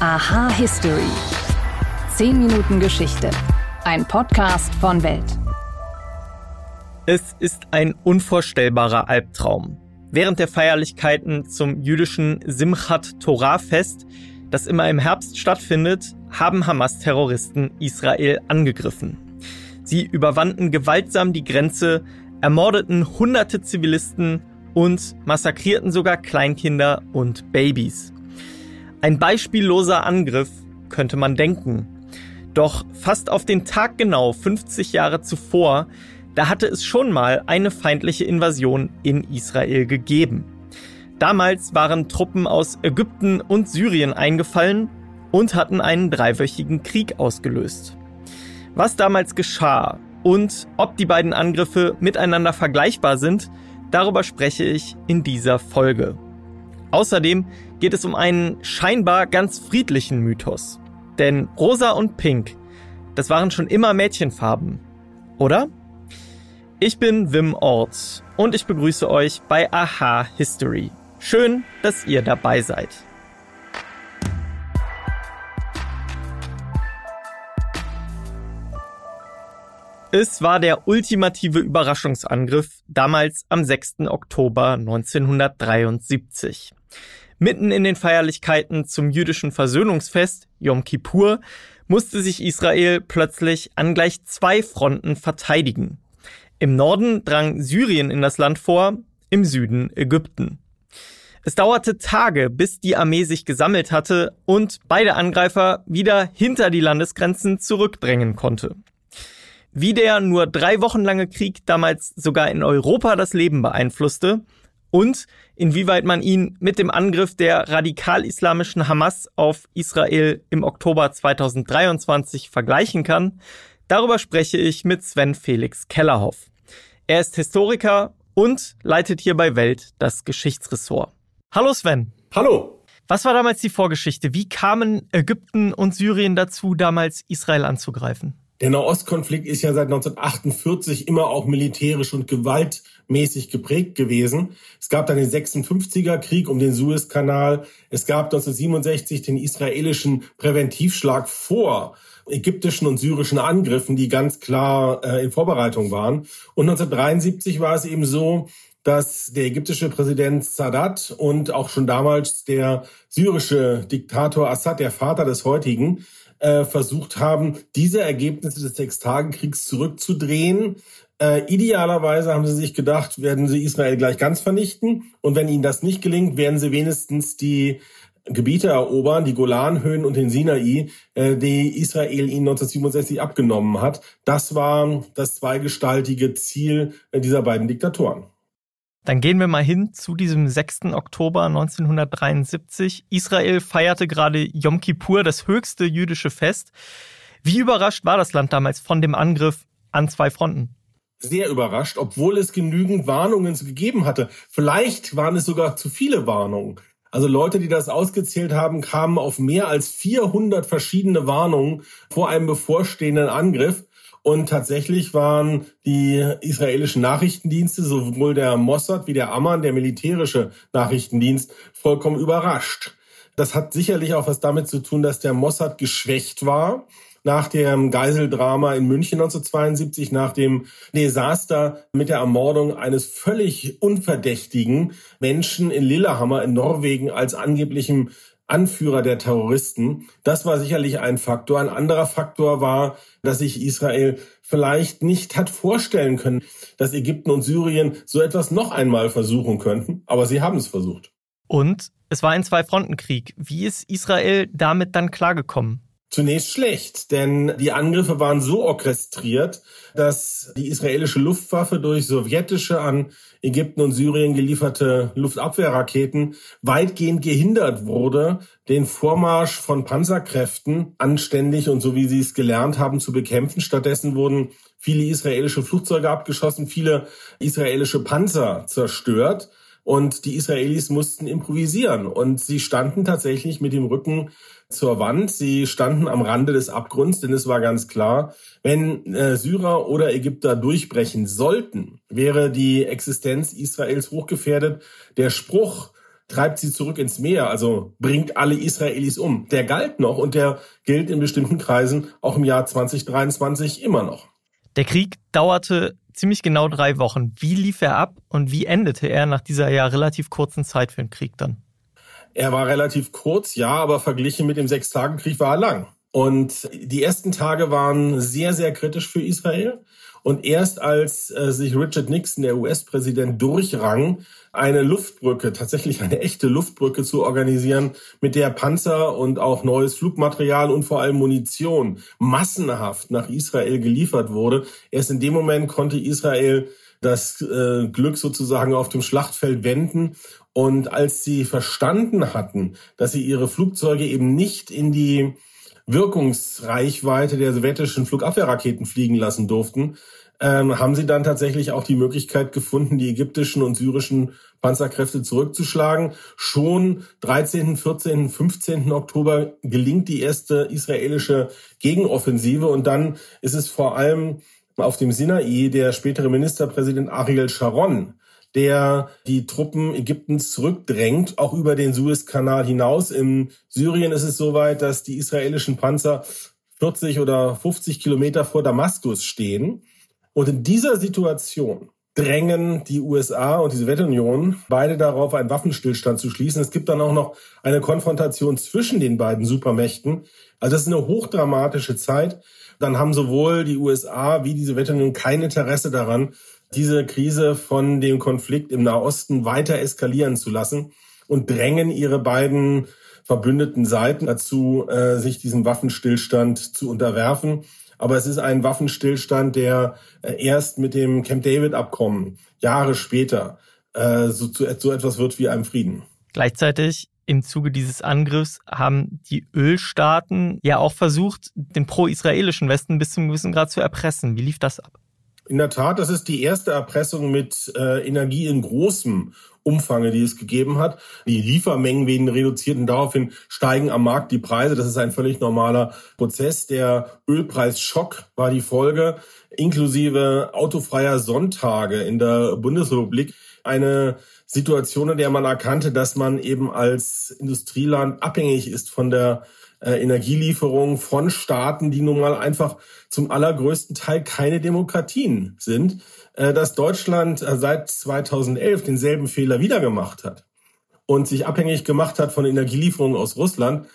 Aha History. 10 Minuten Geschichte. Ein Podcast von Welt. Es ist ein unvorstellbarer Albtraum. Während der Feierlichkeiten zum jüdischen Simchat Torah Fest, das immer im Herbst stattfindet, haben Hamas-Terroristen Israel angegriffen. Sie überwanden gewaltsam die Grenze, ermordeten hunderte Zivilisten und massakrierten sogar Kleinkinder und Babys. Ein beispielloser Angriff, könnte man denken. Doch fast auf den Tag genau 50 Jahre zuvor, da hatte es schon mal eine feindliche Invasion in Israel gegeben. Damals waren Truppen aus Ägypten und Syrien eingefallen und hatten einen dreiwöchigen Krieg ausgelöst. Was damals geschah und ob die beiden Angriffe miteinander vergleichbar sind, darüber spreche ich in dieser Folge. Außerdem geht es um einen scheinbar ganz friedlichen Mythos. Denn rosa und pink, das waren schon immer Mädchenfarben, oder? Ich bin Wim Orts und ich begrüße euch bei Aha History. Schön, dass ihr dabei seid. Es war der ultimative Überraschungsangriff damals am 6. Oktober 1973. Mitten in den Feierlichkeiten zum jüdischen Versöhnungsfest, Yom Kippur, musste sich Israel plötzlich an gleich zwei Fronten verteidigen. Im Norden drang Syrien in das Land vor, im Süden Ägypten. Es dauerte Tage, bis die Armee sich gesammelt hatte und beide Angreifer wieder hinter die Landesgrenzen zurückdrängen konnte. Wie der nur drei Wochen lange Krieg damals sogar in Europa das Leben beeinflusste, und inwieweit man ihn mit dem Angriff der radikal-islamischen Hamas auf Israel im Oktober 2023 vergleichen kann, darüber spreche ich mit Sven Felix Kellerhoff. Er ist Historiker und leitet hier bei Welt das Geschichtsressort. Hallo Sven. Hallo. Was war damals die Vorgeschichte? Wie kamen Ägypten und Syrien dazu, damals Israel anzugreifen? Der Nahostkonflikt ist ja seit 1948 immer auch militärisch und gewaltmäßig geprägt gewesen. Es gab dann den 56er Krieg um den Suezkanal. Es gab 1967 den israelischen Präventivschlag vor ägyptischen und syrischen Angriffen, die ganz klar äh, in Vorbereitung waren. Und 1973 war es eben so, dass der ägyptische Präsident Sadat und auch schon damals der syrische Diktator Assad, der Vater des heutigen, äh, versucht haben, diese Ergebnisse des Sechstagekriegs zurückzudrehen. Äh, idealerweise haben sie sich gedacht, werden sie Israel gleich ganz vernichten. Und wenn ihnen das nicht gelingt, werden sie wenigstens die Gebiete erobern, die Golanhöhen und den Sinai, äh, die Israel ihnen 1967 abgenommen hat. Das war das zweigestaltige Ziel äh, dieser beiden Diktatoren. Dann gehen wir mal hin zu diesem 6. Oktober 1973. Israel feierte gerade Yom Kippur, das höchste jüdische Fest. Wie überrascht war das Land damals von dem Angriff an zwei Fronten? Sehr überrascht, obwohl es genügend Warnungen gegeben hatte. Vielleicht waren es sogar zu viele Warnungen. Also Leute, die das ausgezählt haben, kamen auf mehr als 400 verschiedene Warnungen vor einem bevorstehenden Angriff. Und tatsächlich waren die israelischen Nachrichtendienste, sowohl der Mossad wie der Amman, der militärische Nachrichtendienst, vollkommen überrascht. Das hat sicherlich auch was damit zu tun, dass der Mossad geschwächt war nach dem Geiseldrama in München 1972, nach dem Desaster mit der Ermordung eines völlig unverdächtigen Menschen in Lillehammer in Norwegen als angeblichem Anführer der Terroristen. Das war sicherlich ein Faktor. Ein anderer Faktor war, dass sich Israel vielleicht nicht hat vorstellen können, dass Ägypten und Syrien so etwas noch einmal versuchen könnten. Aber sie haben es versucht. Und es war ein Zwei-Fronten-Krieg. Wie ist Israel damit dann klargekommen? Zunächst schlecht, denn die Angriffe waren so orchestriert, dass die israelische Luftwaffe durch sowjetische an Ägypten und Syrien gelieferte Luftabwehrraketen weitgehend gehindert wurde, den Vormarsch von Panzerkräften anständig und so wie sie es gelernt haben zu bekämpfen. Stattdessen wurden viele israelische Flugzeuge abgeschossen, viele israelische Panzer zerstört. Und die Israelis mussten improvisieren. Und sie standen tatsächlich mit dem Rücken zur Wand. Sie standen am Rande des Abgrunds, denn es war ganz klar, wenn äh, Syrer oder Ägypter durchbrechen sollten, wäre die Existenz Israels hochgefährdet. Der Spruch, treibt sie zurück ins Meer, also bringt alle Israelis um. Der galt noch und der gilt in bestimmten Kreisen auch im Jahr 2023 immer noch. Der Krieg dauerte ziemlich genau drei Wochen. Wie lief er ab und wie endete er nach dieser ja relativ kurzen Zeit für den Krieg dann? Er war relativ kurz, ja, aber verglichen mit dem Sechstagekrieg war er lang. Und die ersten Tage waren sehr, sehr kritisch für Israel. Und erst als äh, sich Richard Nixon, der US-Präsident, durchrang, eine Luftbrücke, tatsächlich eine echte Luftbrücke zu organisieren, mit der Panzer und auch neues Flugmaterial und vor allem Munition massenhaft nach Israel geliefert wurde. Erst in dem Moment konnte Israel das äh, Glück sozusagen auf dem Schlachtfeld wenden. Und als sie verstanden hatten, dass sie ihre Flugzeuge eben nicht in die Wirkungsreichweite der sowjetischen Flugabwehrraketen fliegen lassen durften, ähm, haben sie dann tatsächlich auch die Möglichkeit gefunden, die ägyptischen und syrischen Panzerkräfte zurückzuschlagen. Schon 13., 14., 15. Oktober gelingt die erste israelische Gegenoffensive und dann ist es vor allem auf dem Sinai der spätere Ministerpräsident Ariel Sharon, der die Truppen Ägyptens zurückdrängt, auch über den Suezkanal hinaus. In Syrien ist es soweit, dass die israelischen Panzer 40 oder 50 Kilometer vor Damaskus stehen. Und in dieser Situation drängen die USA und die Sowjetunion beide darauf, einen Waffenstillstand zu schließen. Es gibt dann auch noch eine Konfrontation zwischen den beiden Supermächten. Also das ist eine hochdramatische Zeit. Dann haben sowohl die USA wie die Sowjetunion kein Interesse daran, diese Krise von dem Konflikt im Nahosten weiter eskalieren zu lassen und drängen ihre beiden verbündeten Seiten dazu, äh, sich diesem Waffenstillstand zu unterwerfen. Aber es ist ein Waffenstillstand, der äh, erst mit dem Camp David-Abkommen Jahre später äh, so, so etwas wird wie einem Frieden. Gleichzeitig im Zuge dieses Angriffs haben die Ölstaaten ja auch versucht, den pro-israelischen Westen bis zum gewissen Grad zu erpressen. Wie lief das ab? In der Tat, das ist die erste Erpressung mit äh, Energie in großem Umfange, die es gegeben hat. Die Liefermengen werden reduziert und daraufhin steigen am Markt die Preise. Das ist ein völlig normaler Prozess. Der Ölpreisschock war die Folge, inklusive autofreier Sonntage in der Bundesrepublik. Eine Situation, in der man erkannte, dass man eben als Industrieland abhängig ist von der äh, Energielieferung von Staaten, die nun mal einfach zum allergrößten Teil keine Demokratien sind, äh, dass Deutschland äh, seit 2011 denselben Fehler wieder gemacht hat und sich abhängig gemacht hat von Energielieferungen aus Russland,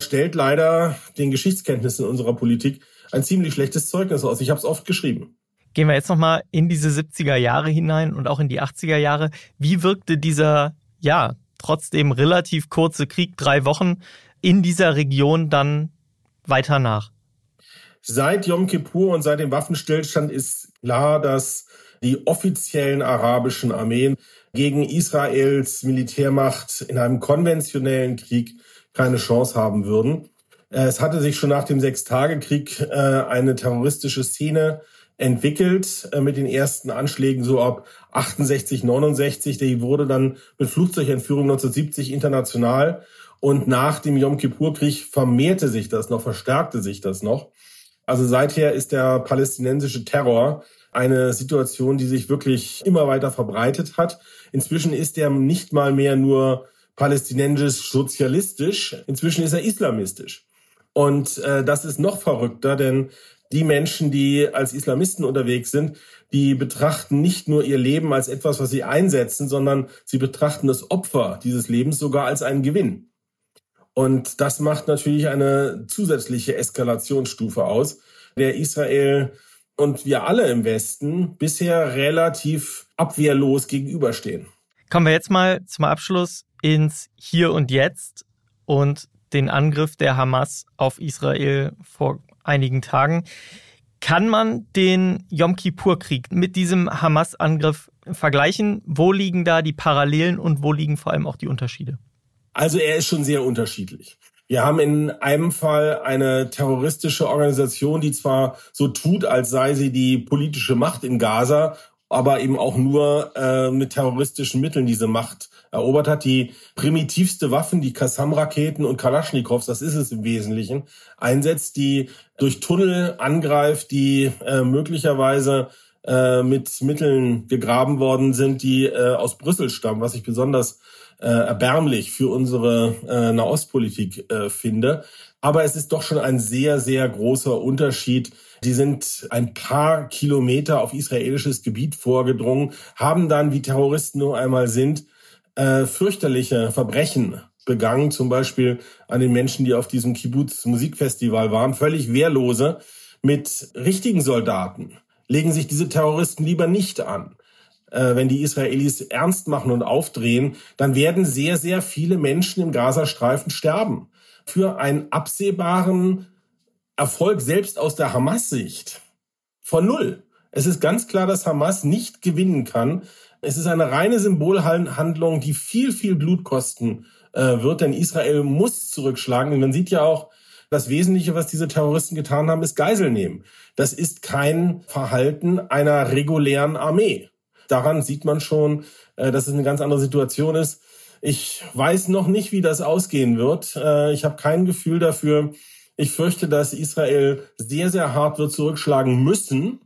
stellt leider den Geschichtskenntnissen unserer Politik ein ziemlich schlechtes Zeugnis aus. Ich habe es oft geschrieben. Gehen wir jetzt nochmal in diese 70er Jahre hinein und auch in die 80er Jahre. Wie wirkte dieser, ja, trotzdem relativ kurze Krieg, drei Wochen, in dieser Region dann weiter nach? Seit Yom Kippur und seit dem Waffenstillstand ist klar, dass die offiziellen arabischen Armeen gegen Israels Militärmacht in einem konventionellen Krieg keine Chance haben würden. Es hatte sich schon nach dem Sechstagekrieg äh, eine terroristische Szene entwickelt äh, mit den ersten Anschlägen so ab 68, 69. Die wurde dann mit Flugzeugentführung 1970 international und nach dem Yom Kippur-Krieg vermehrte sich das noch, verstärkte sich das noch. Also seither ist der palästinensische Terror eine Situation, die sich wirklich immer weiter verbreitet hat. Inzwischen ist er nicht mal mehr nur palästinensisch sozialistisch, inzwischen ist er islamistisch. Und äh, das ist noch verrückter, denn die Menschen, die als Islamisten unterwegs sind, die betrachten nicht nur ihr Leben als etwas, was sie einsetzen, sondern sie betrachten das Opfer dieses Lebens sogar als einen Gewinn. Und das macht natürlich eine zusätzliche Eskalationsstufe aus, der Israel und wir alle im Westen bisher relativ abwehrlos gegenüberstehen. Kommen wir jetzt mal zum Abschluss ins Hier und Jetzt und den Angriff der Hamas auf Israel vor einigen Tagen. Kann man den Yom Kippur-Krieg mit diesem Hamas-Angriff vergleichen? Wo liegen da die Parallelen und wo liegen vor allem auch die Unterschiede? Also er ist schon sehr unterschiedlich. Wir haben in einem Fall eine terroristische Organisation, die zwar so tut, als sei sie die politische Macht in Gaza, aber eben auch nur äh, mit terroristischen Mitteln diese Macht erobert hat. Die primitivste Waffen, die Kassam-Raketen und Kalaschnikows, das ist es im Wesentlichen, einsetzt, die durch Tunnel angreift, die äh, möglicherweise äh, mit Mitteln gegraben worden sind, die äh, aus Brüssel stammen, was ich besonders äh, erbärmlich für unsere äh, Nahostpolitik äh, finde. Aber es ist doch schon ein sehr, sehr großer Unterschied. Die sind ein paar Kilometer auf israelisches Gebiet vorgedrungen, haben dann, wie Terroristen nur einmal sind, äh, fürchterliche Verbrechen begangen, zum Beispiel an den Menschen, die auf diesem Kibbutz Musikfestival waren, völlig wehrlose mit richtigen Soldaten legen sich diese Terroristen lieber nicht an. Äh, wenn die Israelis ernst machen und aufdrehen, dann werden sehr, sehr viele Menschen im Gazastreifen sterben. Für einen absehbaren Erfolg selbst aus der Hamas-Sicht von null. Es ist ganz klar, dass Hamas nicht gewinnen kann. Es ist eine reine Symbolhandlung, die viel, viel Blut kosten äh, wird, denn Israel muss zurückschlagen. Und man sieht ja auch, das Wesentliche, was diese Terroristen getan haben, ist Geisel nehmen. Das ist kein Verhalten einer regulären Armee. Daran sieht man schon, äh, dass es eine ganz andere Situation ist. Ich weiß noch nicht, wie das ausgehen wird. Äh, ich habe kein Gefühl dafür. Ich fürchte, dass Israel sehr, sehr hart wird zurückschlagen müssen.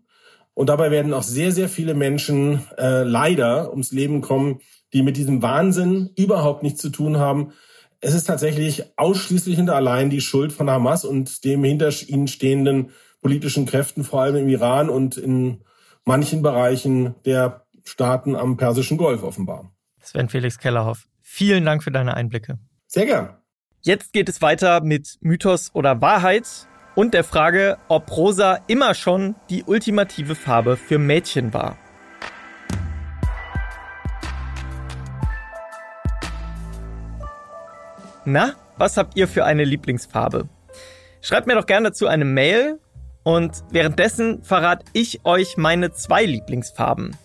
Und dabei werden auch sehr, sehr viele Menschen äh, leider ums Leben kommen, die mit diesem Wahnsinn überhaupt nichts zu tun haben. Es ist tatsächlich ausschließlich und allein die Schuld von Hamas und dem hinter ihnen stehenden politischen Kräften, vor allem im Iran und in manchen Bereichen der Staaten am Persischen Golf offenbar. Sven Felix Kellerhoff, vielen Dank für deine Einblicke. Sehr gern. Jetzt geht es weiter mit Mythos oder Wahrheit und der Frage, ob rosa immer schon die ultimative Farbe für Mädchen war. Na, was habt ihr für eine Lieblingsfarbe? Schreibt mir doch gerne dazu eine Mail und währenddessen verrate ich euch meine zwei Lieblingsfarben.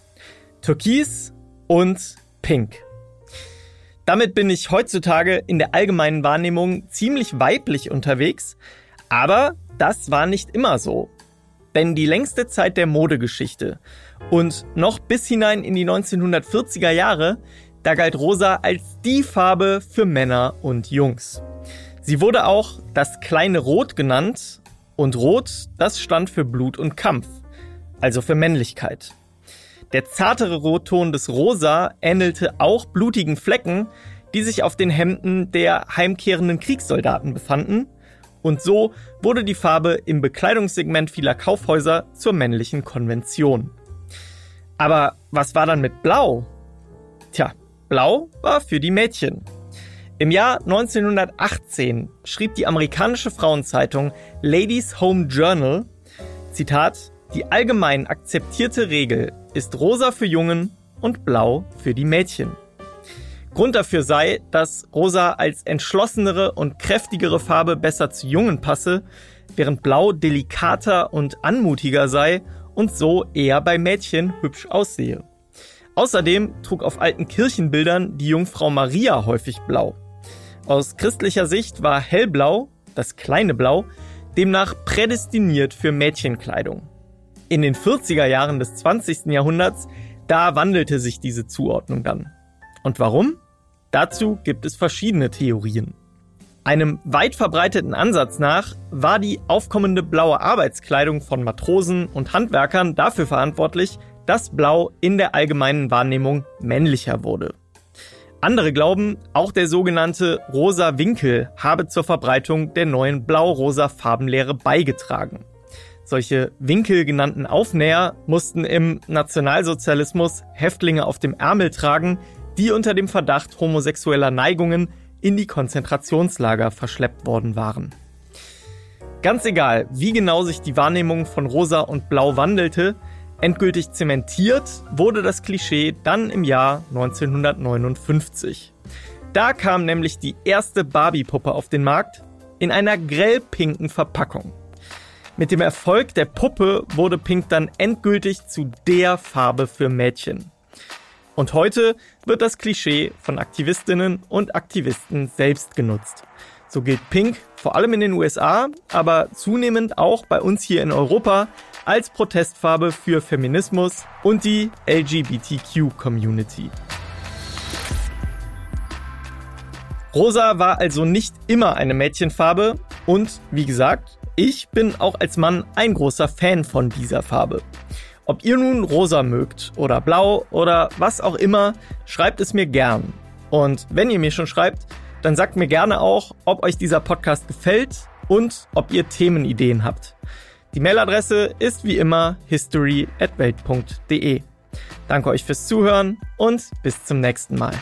Türkis und Pink. Damit bin ich heutzutage in der allgemeinen Wahrnehmung ziemlich weiblich unterwegs, aber das war nicht immer so. Denn die längste Zeit der Modegeschichte und noch bis hinein in die 1940er Jahre, da galt rosa als die Farbe für Männer und Jungs. Sie wurde auch das kleine Rot genannt und Rot, das stand für Blut und Kampf, also für Männlichkeit. Der zartere Rotton des Rosa ähnelte auch blutigen Flecken, die sich auf den Hemden der heimkehrenden Kriegssoldaten befanden, und so wurde die Farbe im Bekleidungssegment vieler Kaufhäuser zur männlichen Konvention. Aber was war dann mit Blau? Tja, Blau war für die Mädchen. Im Jahr 1918 schrieb die amerikanische Frauenzeitung Ladies Home Journal, Zitat, die allgemein akzeptierte Regel ist rosa für Jungen und blau für die Mädchen. Grund dafür sei, dass rosa als entschlossenere und kräftigere Farbe besser zu Jungen passe, während blau delikater und anmutiger sei und so eher bei Mädchen hübsch aussehe. Außerdem trug auf alten Kirchenbildern die Jungfrau Maria häufig blau. Aus christlicher Sicht war hellblau, das kleine Blau, demnach prädestiniert für Mädchenkleidung. In den 40er Jahren des 20. Jahrhunderts, da wandelte sich diese Zuordnung dann. Und warum? Dazu gibt es verschiedene Theorien. Einem weit verbreiteten Ansatz nach war die aufkommende blaue Arbeitskleidung von Matrosen und Handwerkern dafür verantwortlich, dass Blau in der allgemeinen Wahrnehmung männlicher wurde. Andere glauben, auch der sogenannte rosa Winkel habe zur Verbreitung der neuen blau-rosa Farbenlehre beigetragen. Solche Winkel genannten Aufnäher mussten im Nationalsozialismus Häftlinge auf dem Ärmel tragen, die unter dem Verdacht homosexueller Neigungen in die Konzentrationslager verschleppt worden waren. Ganz egal, wie genau sich die Wahrnehmung von Rosa und Blau wandelte, Endgültig zementiert wurde das Klischee dann im Jahr 1959. Da kam nämlich die erste Barbie-Puppe auf den Markt in einer grellpinken Verpackung. Mit dem Erfolg der Puppe wurde Pink dann endgültig zu der Farbe für Mädchen. Und heute wird das Klischee von Aktivistinnen und Aktivisten selbst genutzt. So gilt Pink vor allem in den USA, aber zunehmend auch bei uns hier in Europa als Protestfarbe für Feminismus und die LGBTQ-Community. Rosa war also nicht immer eine Mädchenfarbe und wie gesagt, ich bin auch als Mann ein großer Fan von dieser Farbe. Ob ihr nun rosa mögt oder blau oder was auch immer, schreibt es mir gern. Und wenn ihr mir schon schreibt, dann sagt mir gerne auch, ob euch dieser Podcast gefällt und ob ihr Themenideen habt. Die Mailadresse ist wie immer history@welt.de. Danke euch fürs Zuhören und bis zum nächsten Mal.